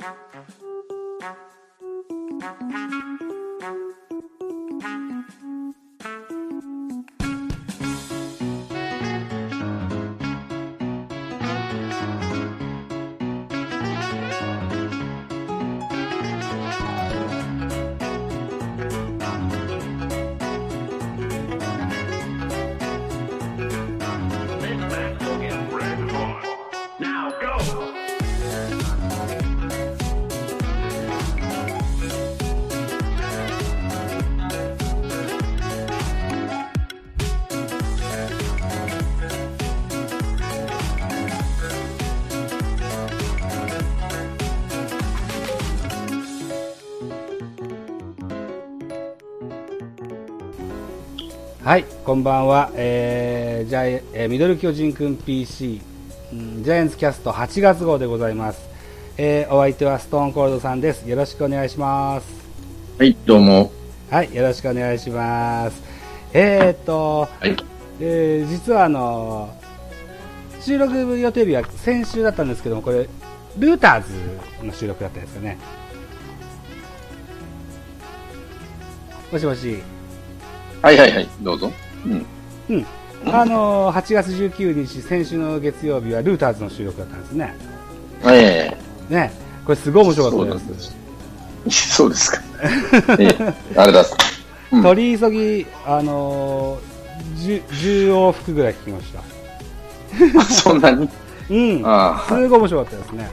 Thank you. はい、こんばんは。えー、じゃえー、ミドル巨人くん PC、うん、ジャイアンツキャスト8月号でございます。えー、お相手はストーンコールドさんです。よろしくお願いします。はい、どうも。はい、よろしくお願いします。えー、っと、はい、えー、実はあの収録予定日は先週だったんですけども、これ、ルーターズの収録だったんですよね。もしもし。はいはいはい、どうぞ。うん。うん。あのー、8月19日、先週の月曜日はルーターズの収録だったんですね。ええー、ね、これすごい面白かったです。そうですか。えー、あれだす。うん、取り急ぎ、あのー、10, 10往復ぐらい聞きました。そんなに？うん。あすごい面白かったですね。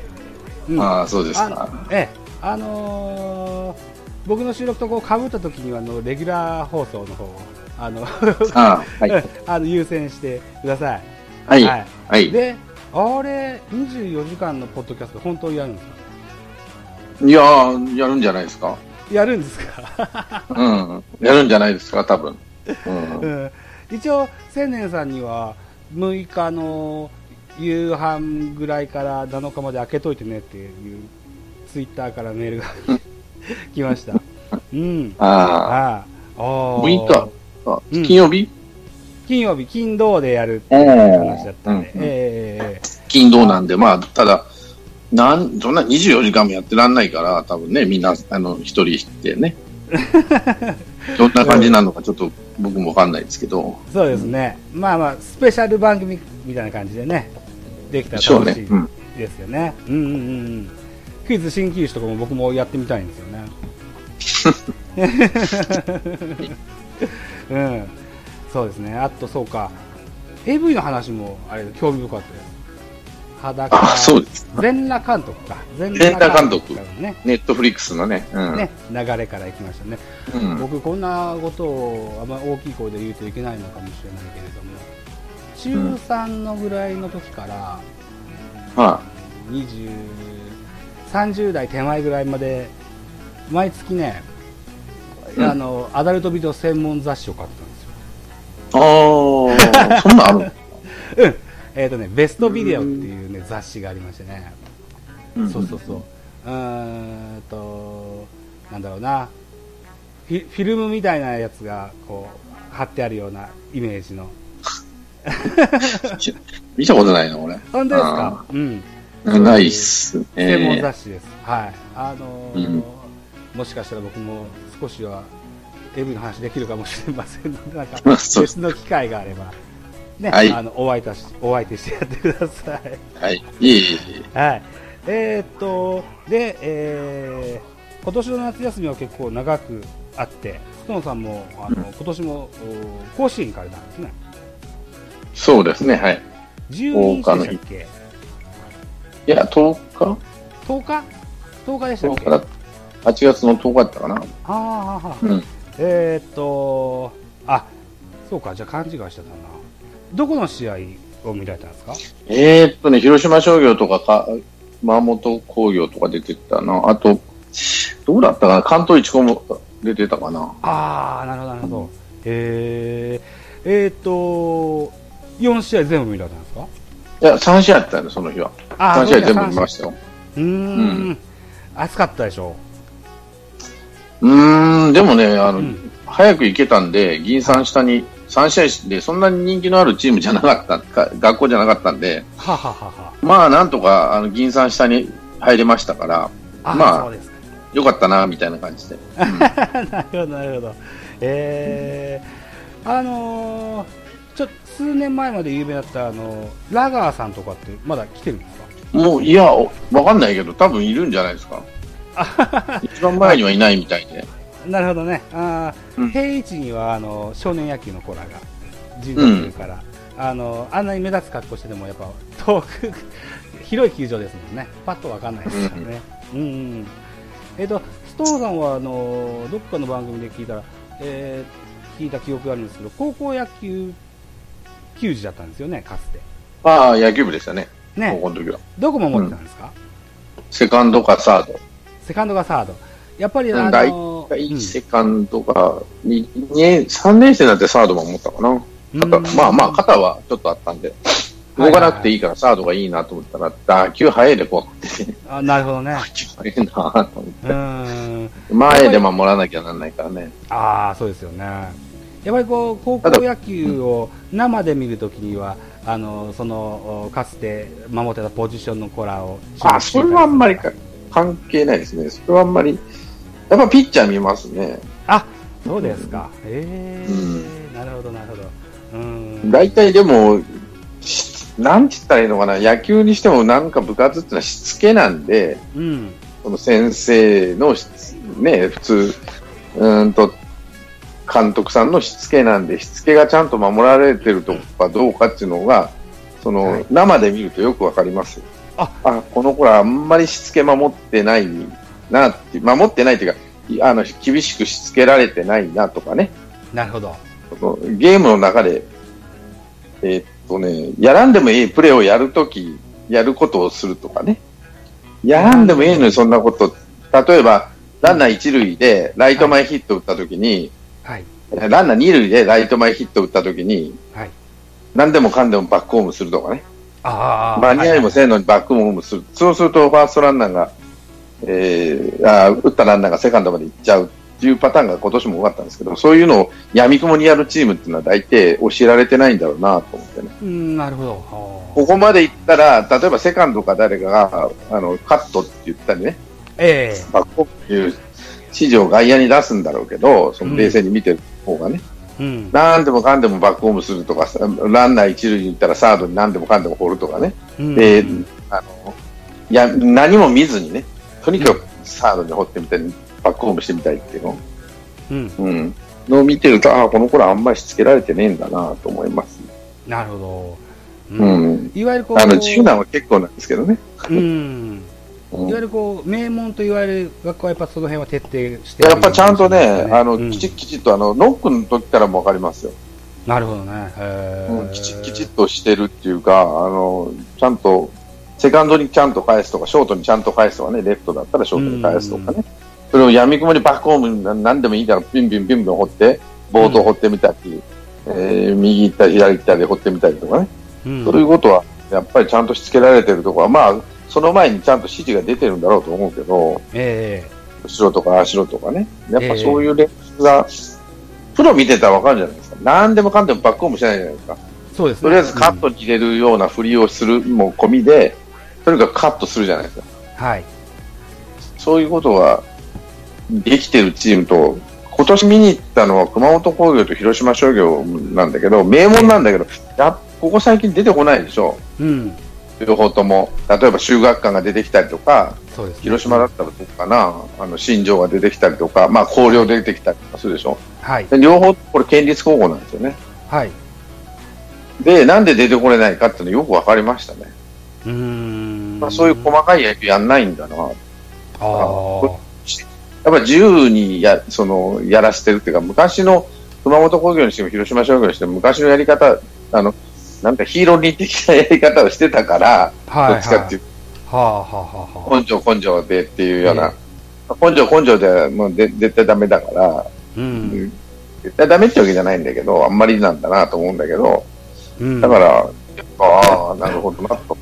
うん、ああ、そうですか。ええ、あのー僕の収録とこう被った時にはあのレギュラー放送の方をあのあ、はい、あの優先してください。はい。はい。はい、で、あれ、24時間のポッドキャスト、本当にやるんですか？いややるんじゃないですか？やるんですか？うん。やるんじゃないですか、多分。うん、うん、一応、千年さんには、6日の夕飯ぐらいから7日まで開けといてねっていうツイッターからメールが 来ました。うん。ああ。6日金曜日、金曜日、金土でやるっていう話だったんで。え金土なんで、まあ、ただ、なん、そんな24時間もやってらんないから、多分ね、みんな、あの、一人してね。どんな感じなのかちょっと僕もわかんないですけど。そうですね。まあまあ、スペシャル番組みたいな感じでね、できたら楽しいですよね。うんうんうん。クイズ新球種とかも僕もやってみたいんですよね。うん、そうですね。あとそうか、AV の話もあれ興味深かったです。裸。あ、そうです。全裸監督か。全裸監督。ね。ネットフリックスのね。うん、ね、流れからいきましたね、うん。僕こんなことをあんま大きい声で言うといけないのかもしれないけれども、中3のぐらいの時から、はあ、20、30代手前ぐらいまで毎月ね、うん、あのアダルトビデオ専門雑誌を買ってたんですよ。ああそんなある うん。えっ、ー、とねベストビデオっていうね雑誌がありましてね、うん、そうそうそう。うんとなんだろうな。フィフィルムみたいなやつがこう貼ってあるようなイメージの。見たことないの俺。本当ですか？うんないっすね。専門雑誌です。はい。あのーうん、もしかしたら僕も少しは AV の話できるかもしれませんので、なんか 別の機会があれば、ね、はい、あのお相手しお相手してやってください。はい。いえいえ。はい。えー、っと、で、えー、今年の夏休みは結構長くあって、ストーンさんも、あの、うん、今年も甲子園行かれたんですね。そうですね、はい。12日でしたっけ？いや、10日 ?10 日 ?10 日でしたっけ ?10 日8月の10日だったかな。ああ、うん、えー、っと、あ、そうか、じゃあ勘違いしてたな。どこの試合を見られたんですか？えー、っとね、広島商業とかか、熊本工業とか出てたな。あと、どうだったかな？関東一高も出てたかな。ああ、なるほど、なるほど。へえー、えー、っと、4試合全部見られたんですか？いや、3試合やったよその日は。3試合全部見ましたよ。うん。暑かったでしょ？うん、でもね、あの、うん、早く行けたんで、銀さん下に3試合で、そんなに人気のあるチームじゃなかった、学校じゃなかったんで、ははははまあ、なんとか、あの、銀さん下に入れましたから、あ、まあ。よかったな、みたいな感じで。なるほど、なるほど。えー、あのー、ちょ数年前まで有名だった、あのーラガーさんとかってまだ来てるんですか？もう、いや、わかんないけど、多分いるんじゃないですか。一番前にはいないみたいで。なるほどね。あーうん平市にはあの少年野球の子らが人口いるから、あのあんなに目立つ格好しててもやっぱ遠く 広い球場ですもんね。パッとわかんないですからね。うん、うん。えっ、とストーンさんはあのどっかの番組で聞いたら、えー聞いた記憶があるんですけど、高校野球球児だったんですよね、かつて。ああ、野球部でしたね。高ね、校の時は。どこも持ってたんですか、セカンドかサード。セカンドがサード。やっぱりあうん大の、体セカンドが、2年、3年生になってサードも持ったかな。肩うんまあまあ、肩はちょっとあったんで、動かなくていいからサードがいいなと思ったら、打球速いでこうって、あなるほどね。打球速いなと思っ。て。前で守らなきゃなんないからね。ああ、そうですよね。やっぱりこう高校野球を生で見るときには、あのそのおかつて守ってたポジションの子らをあ、それはあんまりか関係ないですね。それはあんまり、やっぱピッチャー見ますね。あそうですか。ええうんなるほど、なるほど。うん。大体でも、しなんて言ったらいいのかな、野球にしてもなんか部活ってのはしつけなんで、うん。その先生のね、普通、うーんと、監督さんのしつけなんで、しつけがちゃんと守られてるとかどうかっていうのが、その、はい生で見るとよくわかります。あこの子らあんまりしつけ守ってないなって、守ってないというか、いあの、厳しくしつけられてないなとかね。なるほど。ゲームの中で、えーっとね、やらんでもいいプレーをやるとき、やることをするとかね。やらんでもいいのにそんなこと。例えば、ランナー一塁でライト前ヒット打ったときに、はい。ランナー二塁でライト前ヒット打ったときに、はい。何でもかんでもバックホームするとかね。ああ。間に合いもせんのにバックホームする。そうすると、ファーストランナーが、えー、あー打ったランナーがセカンドまで行っちゃうっていうパターンが今年も多かったんですけど、そういうのを闇雲にやるチームっていうのは大体教えられてないんだろうなと思ってね。うん、なるほど。ここまで行ったら、例えばセカンドか誰かが、あの、カットって言ったりね、ええバックホームっていう指示を外野に出すんだろうけど、その冷静に見てる方がね、うん。何でもかんでもバックホームするとか、ランナー一塁に行ったらサードに何でもかんでも放るとかね、うんで、あの、いや、何も見ずにね、とにかくサードに掘ってみたり、バックホームしてみたいっていうの、うん。うん、のを見てると、ああ、この頃あんまりしつけられてねえんだなと思います。なるほど。ううん。ん。いわゆるこう、あの、自由なのは結構なんですけどね。うん。うんいわゆるこう、名門と言われる学校はやっぱその辺は徹底してやっぱちゃんとね、あの、うんきちっきちっと、あの、ノックの時からもわかりますよ。なるほどね。うんきちっきちっとしてるっていうか、あの、ちゃんと、セカンドにちゃんと返すとか、ショートにちゃんと返すとかね、レフトだったらショートに返すとかね。それを闇雲にバックホームな何でもいいから、ピンピンピンピン掘って、ボードを掘ってみたり、えー右行ったり左行ったり掘ってみたりとかね。うんそういうことは、やっぱりちゃんとしつけられてるところは、まあ、その前にちゃんと指示が出てるんだろうと思うけど、え後ろとか足ろとかね。やっぱそういう練習が、プロ見てたらわかるじゃないですか。何でもかんでもバックホームしないじゃないですか。えそうですね。とりあえずカットに入れるような振りをするも込みで、とにかくカットするじゃないですか。うんはい。そういうことができてるチームと、今年見に行ったのは熊本工業と広島商業なんだけど、名門なんだけど、やここ最近出てこないでしょ。うん。両方とも。例えば修学館が出てきたりとか、そうですね。広島だったらどうかな、あの、新庄が出てきたりとか、まあ、広陵出てきたりとかするでしょ？はい。で両方、これ県立高校なんですよね。はい。で、なんで出てこれないかっていうのよくわかりましたね。うーん。まあ、そういう細かい野球やんないんだな。やっああ。ぱり自由にや、その、やらせてるっていうか、昔の熊本工業にしても広島商業にしても昔のやり方、あの、なんかヒーローに的なやり方をしてたから、はい。どっちかっていうはあはあはあはあ。根性根性でっていうような、根性根性ではもうで絶対ダメだから、うん。絶対ダメってわけじゃないんだけど、あんまりなんだなと思うんだけど、うん。だから、ああ、なるほどなと。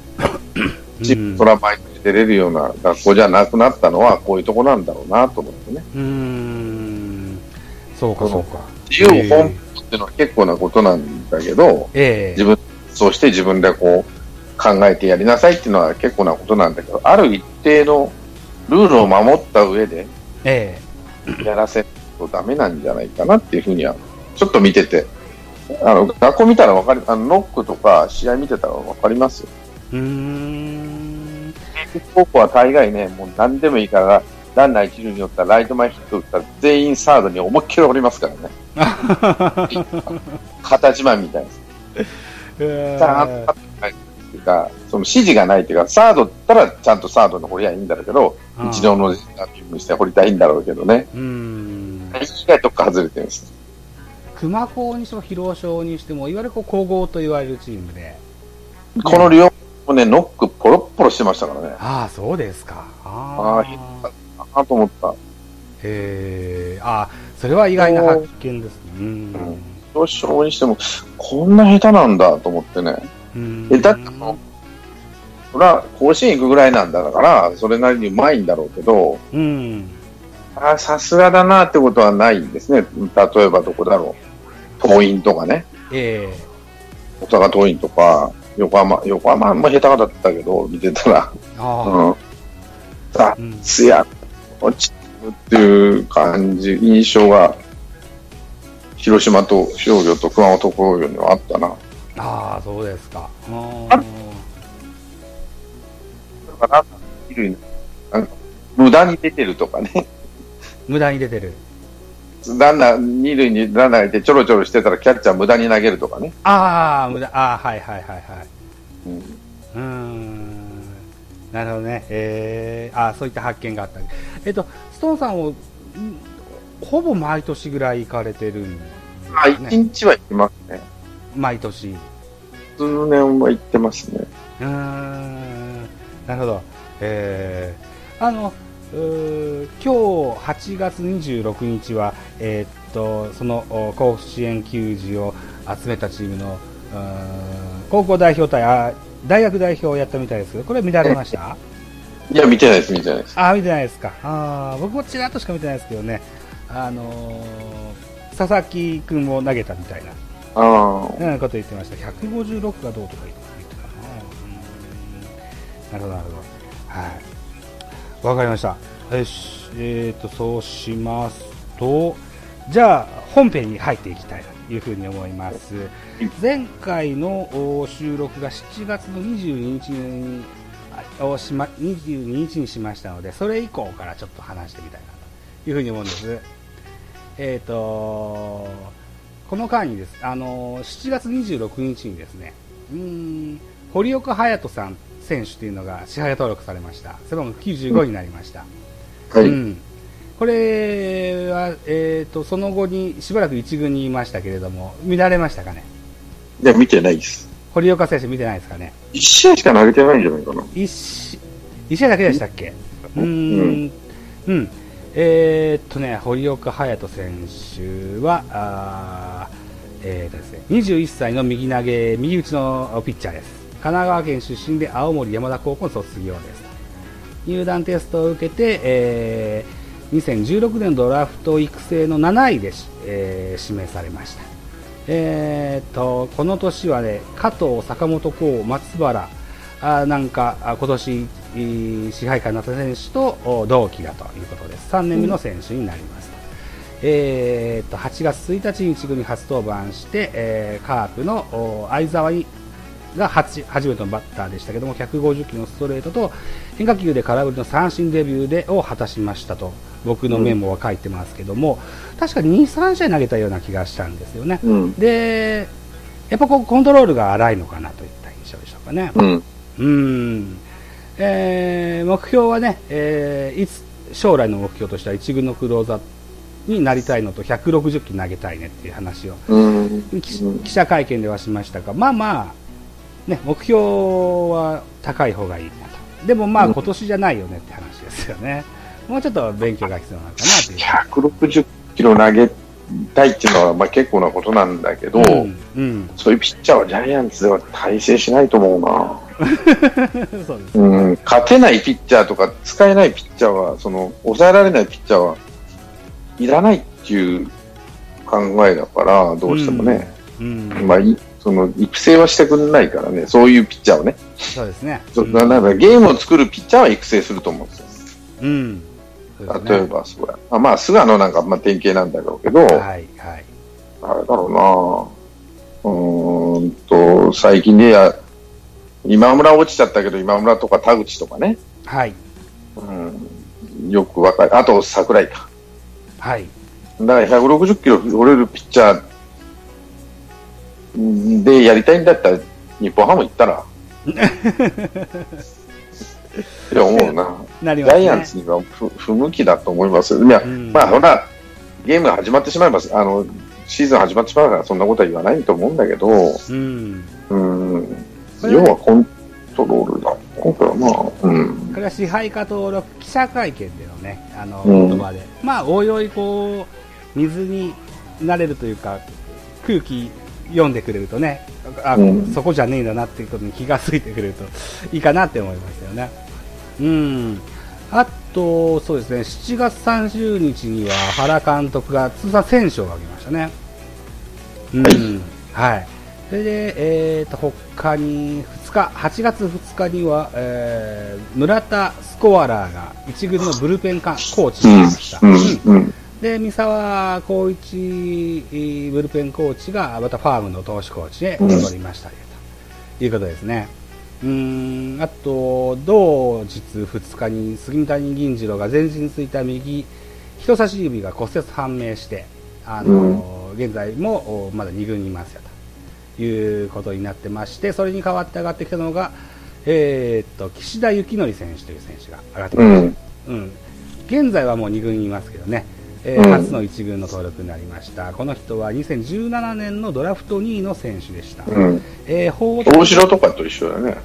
チップトラマイに出れるような学校じゃなくなったのは、こういうとこなんだろうなと思ってね。うーん。そうか、そうか。自由奔放っていうのは結構なことなんだけど、ええ自分、そうして自分でこう考えてやりなさいっていうのは結構なことなんだけど、ある一定のルールを守った上でえやらせるとダメなんじゃないかなっていうふうには、ちょっと見てて、あの、学校見たらわかり、あの、ノックとか試合見てたらわかりますよ。えうーん。高校は大概ね、もう何でもいいから、ランナー一塁に寄ったらライト前ヒット打ったら全員サードに思いっきりおりますからね。形自慢みたいです。えちゃんとっていうか、その指示がないっていうか、サードだったらちゃんとサードの掘りゃいいんだろうけど、ー一度のビームして掘りたいんだろうけどね。うーん。以外どっか外れてるんです。熊高にしても広商にしても、いわゆるこう皇后と言われるチームで。この両もね、ノックポロッポロしてましたからね。ああ、そうですか。あああ、ああと思った。へえ、ああ、それは意外な発見ですね。うん。表彰にしても、こんな下手なんだと思ってね。うんえ、だってもう、それは甲子園行くぐらいなんだから、それなりにうまいんだろうけど、うん。あさすがだなってことはないんですね。例えばどこだろう。桐蔭とかね。え大阪桐蔭とか、横浜、横浜も下手だったけど、見てたら。えああ、うん。さうん。落ちるっていう感じ、印象が、広島と商業と熊本工業にはあったな。ああ、そうですか。ああだから、二塁なんか無駄に出てるとかね。無駄に出てる。ランナー、二塁にランナーがいてちょろちょろしてたらキャッチャー無駄に投げるとかね。ああ、無駄、ああ、はいはいはいはい。うんうーん。なるほどね。えー、ああ、そういった発見があった。えっと、ストーンさんを、んほぼ毎年ぐらい行かれてるんですまあ、一ね。日は行きますね。毎年。数年は行ってますね。うーんなるほど。えー、あの、うー今日8月26日は、えーっと、そのお甲子園球児を集めたチームの、高校代表対、あ大学代表をやったみたいですけど、これ見られました？いや、見てないです、見てないです。あー見てないですか。あー僕もちらっとしか見てないですけどね。あのー佐々木君も投げたみたいな。あこと言ってました。156がどうとか言ってたかな。うんなるほど、なるほど。はい。わかりました。よし、えーと、そうしますと、じゃあ、本編に入っていきたいというふうに思います。前回のお収録が7月の22日に、あをしま、22日にしましたので、それ以降からちょっと話してみたいなというふうに思うんです。えーと、この間にです、あの7月26日にですね、うーん、堀岡隼人さん選手というのが支配登録されました。背番号95になりました。はい。うん、これは、えー、とその後にしばらく一軍にいましたけれども、見られましたかね、いや、見てないです。堀岡選手、見てないですかね、一試合しか投げてないんじゃないかな。一試一試合だけでしたっけ、うんん、うん、えーっとね、堀岡隼人選手は、あーえーとですね、21歳の右投げ、右打ちのピッチャーです。神奈川県出身で青森山田高校の卒業です。入団テストを受けて、えー2016年ドラフト育成の7位でし、えー指名されました。えー、とこの年はね加藤、坂本幸、松原あなんかあ今年いー支配下になった選手とお同期だということです。3年目の選手になります、えー、と8月1日に一軍に初登板して、えーカープのお相沢にが初初めてのバッターでしたけども150キロのストレートと変化球で空振りの三振デビューでを果たしましたと僕のメモは書いてますけども、確か2、3試合投げたような気がしたんですよね。うん。で、やっぱこうコントロールが荒いのかなといった印象でしょうかね。うん。うん。えー目標はね、えーいつ、将来の目標としては一軍のクローザーになりたいのと160球投げたいねっていう話を記者会見ではしましたが、まあまあ、ね、目標は高い方がいいなと。でもまあうん今年じゃないよねって話ですよね。もうちょっと勉強が必要なのかなという。160キロ投げたいっていうのは、まあ結構なことなんだけど、うん、うん、そういうピッチャーはジャイアンツでは大成しないと思うな。そうです。うん、勝てないピッチャーとか使えないピッチャーは、その、抑えられないピッチャーはいらないっていう考えだから、どうしてもね。うん、まあ、いその、育成はしてくれないからね、そういうピッチャーをね。そうですね。そだからゲームを作るピッチャーは育成すると思うんですよ。ううん。例えば、そうや。あまあ、菅野なんか、まあ、典型なんだろうけど、はい、はい。あれだろうなうーんと、最近でや、今村落ちちゃったけど、今村とか田口とかね、はい。うん、よくわかる。あと、桜井か。はい。だから160キロ折れるピッチャーでやりたいんだったら、日本ハム行ったら。って思うな。なりますね。ジャイアンツには不不向きだと思いますよ。いや、うんまあ、ほら、ゲームが始まってしまいます。あの、シーズン始まってしまうから、そんなことは言わないと思うんだけど、うん。うん、要はコントロールだ。今回はまあ、うん。これは支配下登録記者会見でのね、あの、うん言葉で。まあ、おいおいこう、水になれるというか、空気読んでくれるとね、あ、うんそこじゃねえんだなっていうことに気がついてくれるといいかなって思いますよね。うん。あと、そうですね、7月30日には原監督が通算1000勝を挙げましたね。うん。はい。それで、えー、と他に2日、8月2日には、えー村田スコアラーが一軍のブルペンかコーチになりました。うん、で、三沢光一えーブルペンコーチがまたファームの投手コーチへ戻りましたよということですね。うーん、あと、同日2日に杉谷銀次郎が前陣ついた右人差し指が骨折判明して、あの現在もおまだ2軍にいますよということになってまして、それに代わって上がってきたのが、えーっと、岸田幸則選手という選手が上がってきました。うん、現在はもう2軍にいますけどね、えーうん。初の1軍の登録になりました、この人は2017年のドラフト2位の選手でした、うん。えー報大城とかと一緒だね。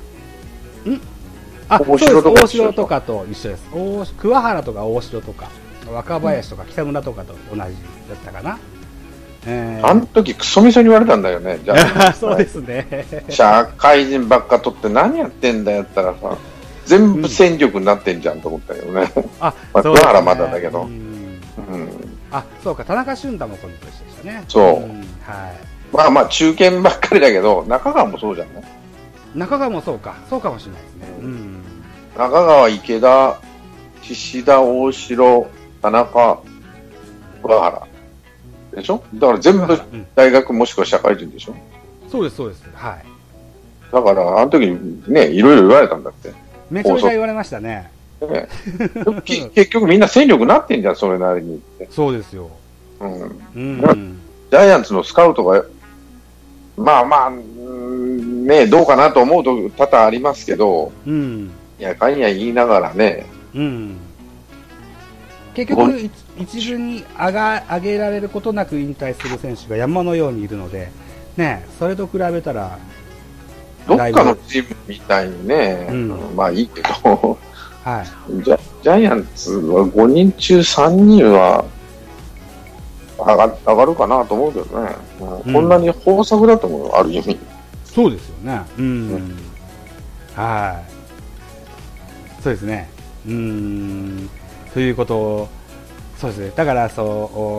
あ大城とか大城とかと一緒です。大桑原とか大城とか若林とか北村とかと同じだったかな、えー。あの時クソみそに言われたんだよね。じゃあ、そうですね、社会人ばっか取って何やってんだよったらさ、全部戦力になってんじゃんと思ったよね。うですね桑原まだだけど。うんうん。あそうか、田中俊太もこの年でしたね、そうんはいまあまあ中堅ばっかりだけど、中川もそうじゃない中川もそうか、そうかもしれないですね。うん中川、池田、岸田、大城、田中、桑原。でしょ？だから全部うん大学もしくは社会人でしょ？そうです、そうです。はい。だから、あの時にね、いろいろ言われたんだって。めちゃめちゃ言われましたね。ね結局みんな戦力になってんじゃん、それなりにって。そうですよ。うん。うん。ジャイアンツのスカウトが、まあまあ、ね、どうかなと思うと多々ありますけど、うん。いや、かんや言いながらね、うん。結局、一一軍に上が上げられることなく引退する選手が山のようにいるので、ね、それと比べたら、どっかのチームみたいにね、うんまあいいけど、はい。ジャジャイアンツは5人中3人は上が上がるかなと思うけどね、うんうんこんなに豊作だと思うよ、ある意味。そうですよね。うん。はい。そうですね。うん。ということをそうですね。だから、そう、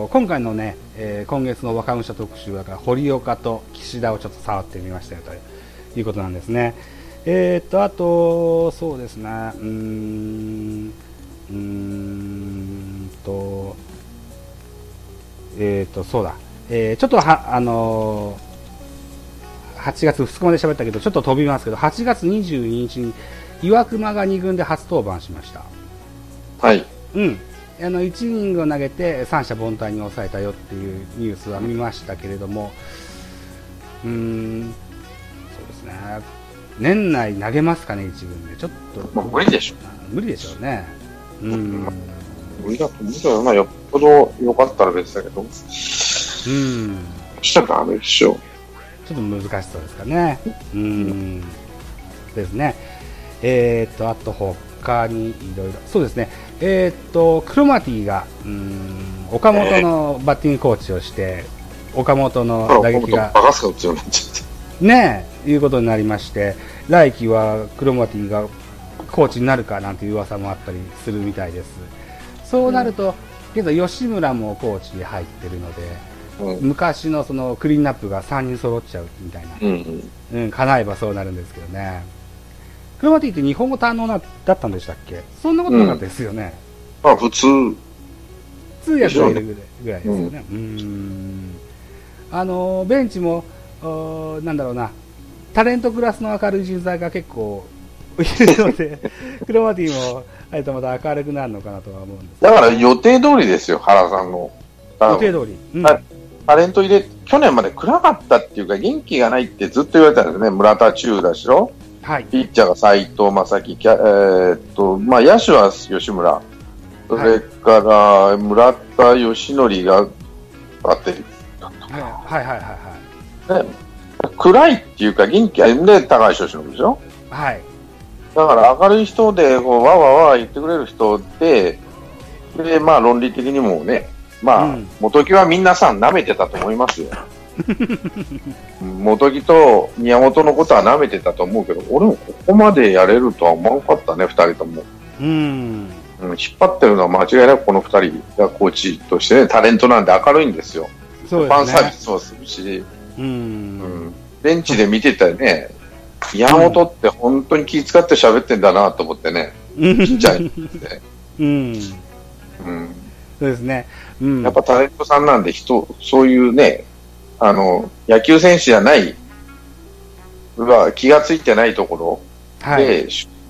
お今回のね、えー今月の若武者特集は、堀岡と岸田をちょっと触ってみましたよということなんですね。えーっと、あと、そうですね。うーん。うーんと、えーっと、そうだ。えーちょっとは、あのー8月2日まで喋ったけど、ちょっと飛びますけど、8月22日に岩隈が2軍で初登板しました。はい。うん。あの、1イニングを投げて三者凡退に抑えたよっていうニュースは見ましたけれども、うーん、そうですね。年内投げますかね、1軍で。ちょっと。まあ無理でしょ。無理でしょうね。うん。無理だと思うけどな、よっぽど良かったら別だけど、うん。したらダメでしょ。ちょっと難しそうですかね。うん。ですね。えーっと、あと他にいろいろ。そうですね。えーっと、クロマティが、うん、岡本のバッティングコーチをして、岡本の打撃が、バカスカ打つようになっちゃって。ねえ、いうことになりまして、来季はクロマティがコーチになるかなんていう噂もあったりするみたいです。そうなると、現在吉村もコーチに入ってるので、うん。昔のそのクリーンナップが3人揃っちゃうみたいな。うん。うん、叶えばそうなるんですけどね。クロマティって日本語堪能なだったんでしたっけ？そんなことなかったですよね。まあ普通、通訳がいるぐらいですよね。うん、ん。あの、ベンチも、なんだろうな、タレントクラスの明るい人材が結構いるので、クロマティも、あれとまた明るくなるのかなとは思うんですだから予定通りですよ、原さんの。予定通り。うん、タレント入れ、去年まで暗かったっていうか、元気がないってずっと言われたんですね。村田中だしろ。はい。ピッチャーが斎藤正樹、えー、っと、まあ、野手は吉村。それから、村田義則がバッテリーだった。はいはいはいはい。ね、暗いっていうか元気で高橋由伸でしょ？はい。だから明るい人で、こう、わわわ言ってくれる人で、で、まあ論理的にもね、まあ、うん、元木は皆さん舐めてたと思いますよ。元木と宮本のことは舐めてたと思うけど、俺もここまでやれるとは思わなかったね、二人とも。うん。引っ張ってるのは間違いなくこの二人がコーチとしてね、タレントなんで明るいんですよ。ね、ファンサービスもするし、うん、うん、ベンチで見てたよね、宮本って本当に気遣って喋ってんだなと思ってね、ちっちゃいうん。うん。そうですね。うん。やっぱタレントさんなんで人、そういうね、あの、野球選手じゃない、は気がついてないところで、はい、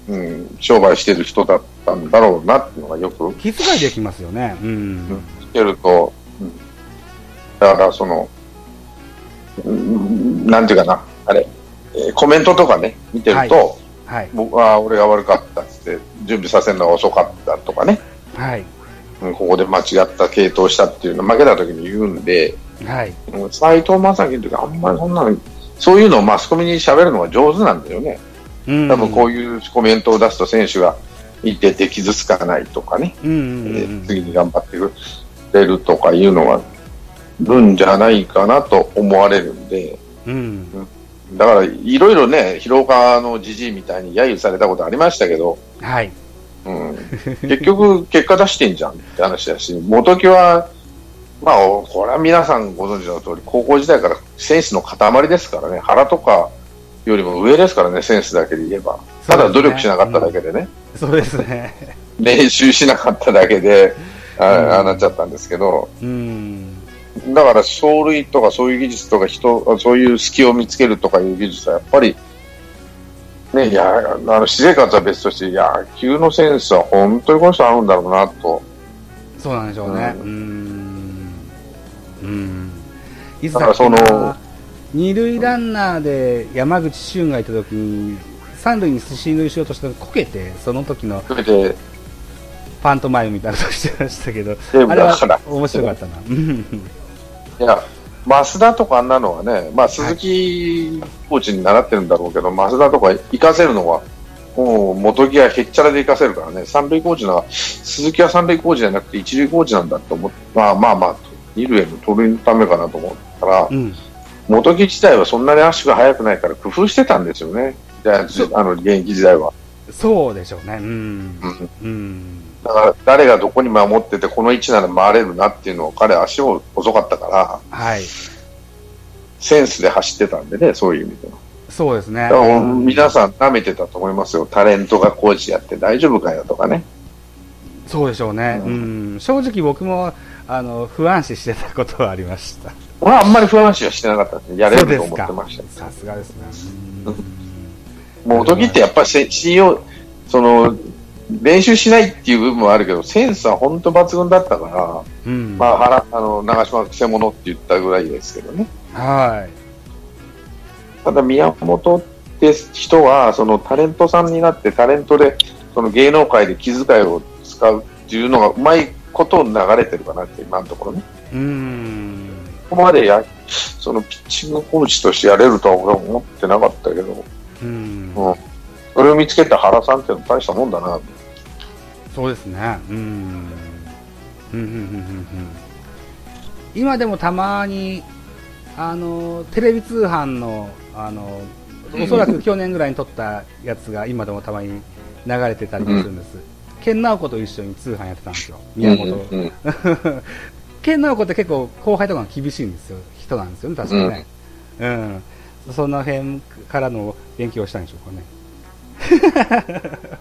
うん、商売してる人だったんだろうなっていうのがよく。気遣いできますよね。うん。見てると、うん、だからその、うん、なんていうかな、あれ、えー、コメントとかね、見てると、はい、僕は俺が悪かったって、準備させるのが遅かったとかね、はい、ここで間違った系統したっていうの負けた時に言うんで、はい、斎藤正樹の時あんまりそんなの、そういうのをマスコミに喋るのが上手なんだよね。うん、多分こういうコメントを出すと選手がいてて傷つかないとかね、うんうんうん、次に頑張ってくれるとかいうのがるんじゃないかなと思われるんで、うん、だからいろいろね、広川のじじいみたいに揶揄されたことありましたけど、はい、うん、結局、結果出してんじゃんって話だし、元木は、まあ、これは皆さんご存知の通り、高校時代からセンスの塊ですからね、腹とかよりも上ですからね、センスだけで言えば。ただ努力しなかっただけでね。そうですね。練習しなかっただけで、あああなっちゃったんですけど、うん、だから走塁とかそういう技術とか人、そういう隙を見つけるとかいう技術はやっぱり、ね、いや、あの、私生活は別として、野球のセンスは本当にこの人あるんだろうなと。そうなんでしょうね。うん。うん。いつだからその、二塁ランナーで山口俊がいた時に、三塁に進塁しようとしたらこけて、その時の、こけて、パントマイムみたいなことしてましたけど、あれは面白かったな。いや、増田とかあんなのはね、まあ、鈴木コーチに習ってるんだろうけど、増田とか行かせるのは、もう元木はへっちゃらで行かせるからね、三塁コーチな鈴木は三塁コーチじゃなくて一塁コーチなんだと思って、まあまあまあ、二塁への盗塁のためかなと思ったら、うん、元木自体はそんなに足が速くないから工夫してたんですよね、じゃあ、あの現役時代は。そうでしょうね。うん。うん。だから誰がどこに守っててこの位置なら回れるなっていうのを彼足を遅かったから、はい、センスで走ってたんでねそういう意味では。そうですね。皆さん舐めてたと思いますよ。タレントがコーチやって大丈夫かよとかね。そうでしょうね、うん、正直僕もあの不安視してたことはありました。俺はあんまり不安視はしてなかったんでやれると思ってました。さすがですね。もう時ってやっぱり信用その練習しないっていう部分もあるけど、センスは本当抜群だったから、うん、まあ、原あの長嶋くせ者って言ったぐらいですけどね。はい。ただ、宮本って人は、そのタレントさんになって、タレントで、その芸能界で気遣いを使うっていうのがうまいこと流れてるかなって、今のところね。うん。ここまでや、そのピッチングコーチとしてやれるとは俺は思ってなかったけど、うん。うん、それを見つけた原さんっていうのは大したもんだなそうですね。うん。うんうんうんうん今でもたまに、あの、テレビ通販の、あの、おそらく去年ぐらいに撮ったやつが今でもたまに流れてたりするんです。ケンナオコと一緒に通販やってたんですよ。宮本。うんうん、ケンナオコって結構後輩とか厳しいんですよ。人なんですよね、確かね。うん、うん。その辺からの勉強したんでしょうかね。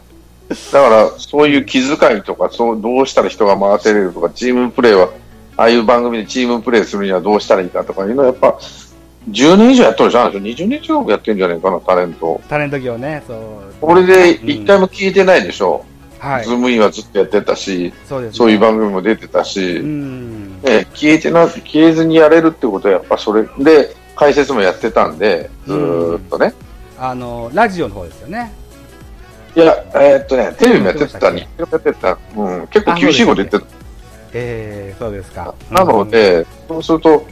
だから、そういう気遣いとか、そう、どうしたら人が回せれるとか、チームプレーは、ああいう番組でチームプレーするにはどうしたらいいかとかいうのは、やっぱ、10年以上やっとるじゃん。20年近くやってんじゃないかな、タレント。タレント業ね、そう。これで一回も聞いてないでしょ。はいズ。ームインはずっとやってたし、そうです、ね。そういう番組も出てたし、うん。ね、消えてな、消えずにやれるってことは、やっぱそれで、解説もやってたんで、ずーっとね。あの、ラジオの方ですよね。いや、えーっとね、テレビもやってた、日テレもやってた、うん、結構厳しいこと言ってた。ええそうですか。なので、そうすると、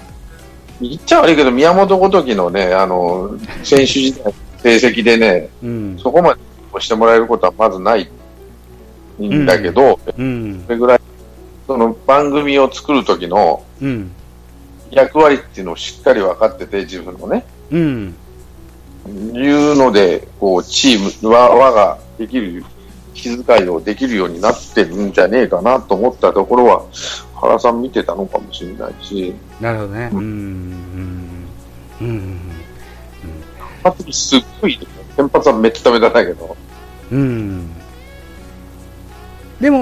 言っちゃ悪いけど、宮本ごときのね、あの、選手時代の 成績でね、うん、そこまでしてもらえることはまずないんだけど、うん。それぐらい、その番組を作る時のうん。役割っていうのをしっかり分かってて、自分のね、うん。いうので、こう、チーム、輪輪ができる、気遣いをできるようになってるんじゃねえかなと思ったところは、原さん見てたのかもしれないし、なるほどね。う。うんうん。うん。発すっごい、先発はめっためだけど、うん。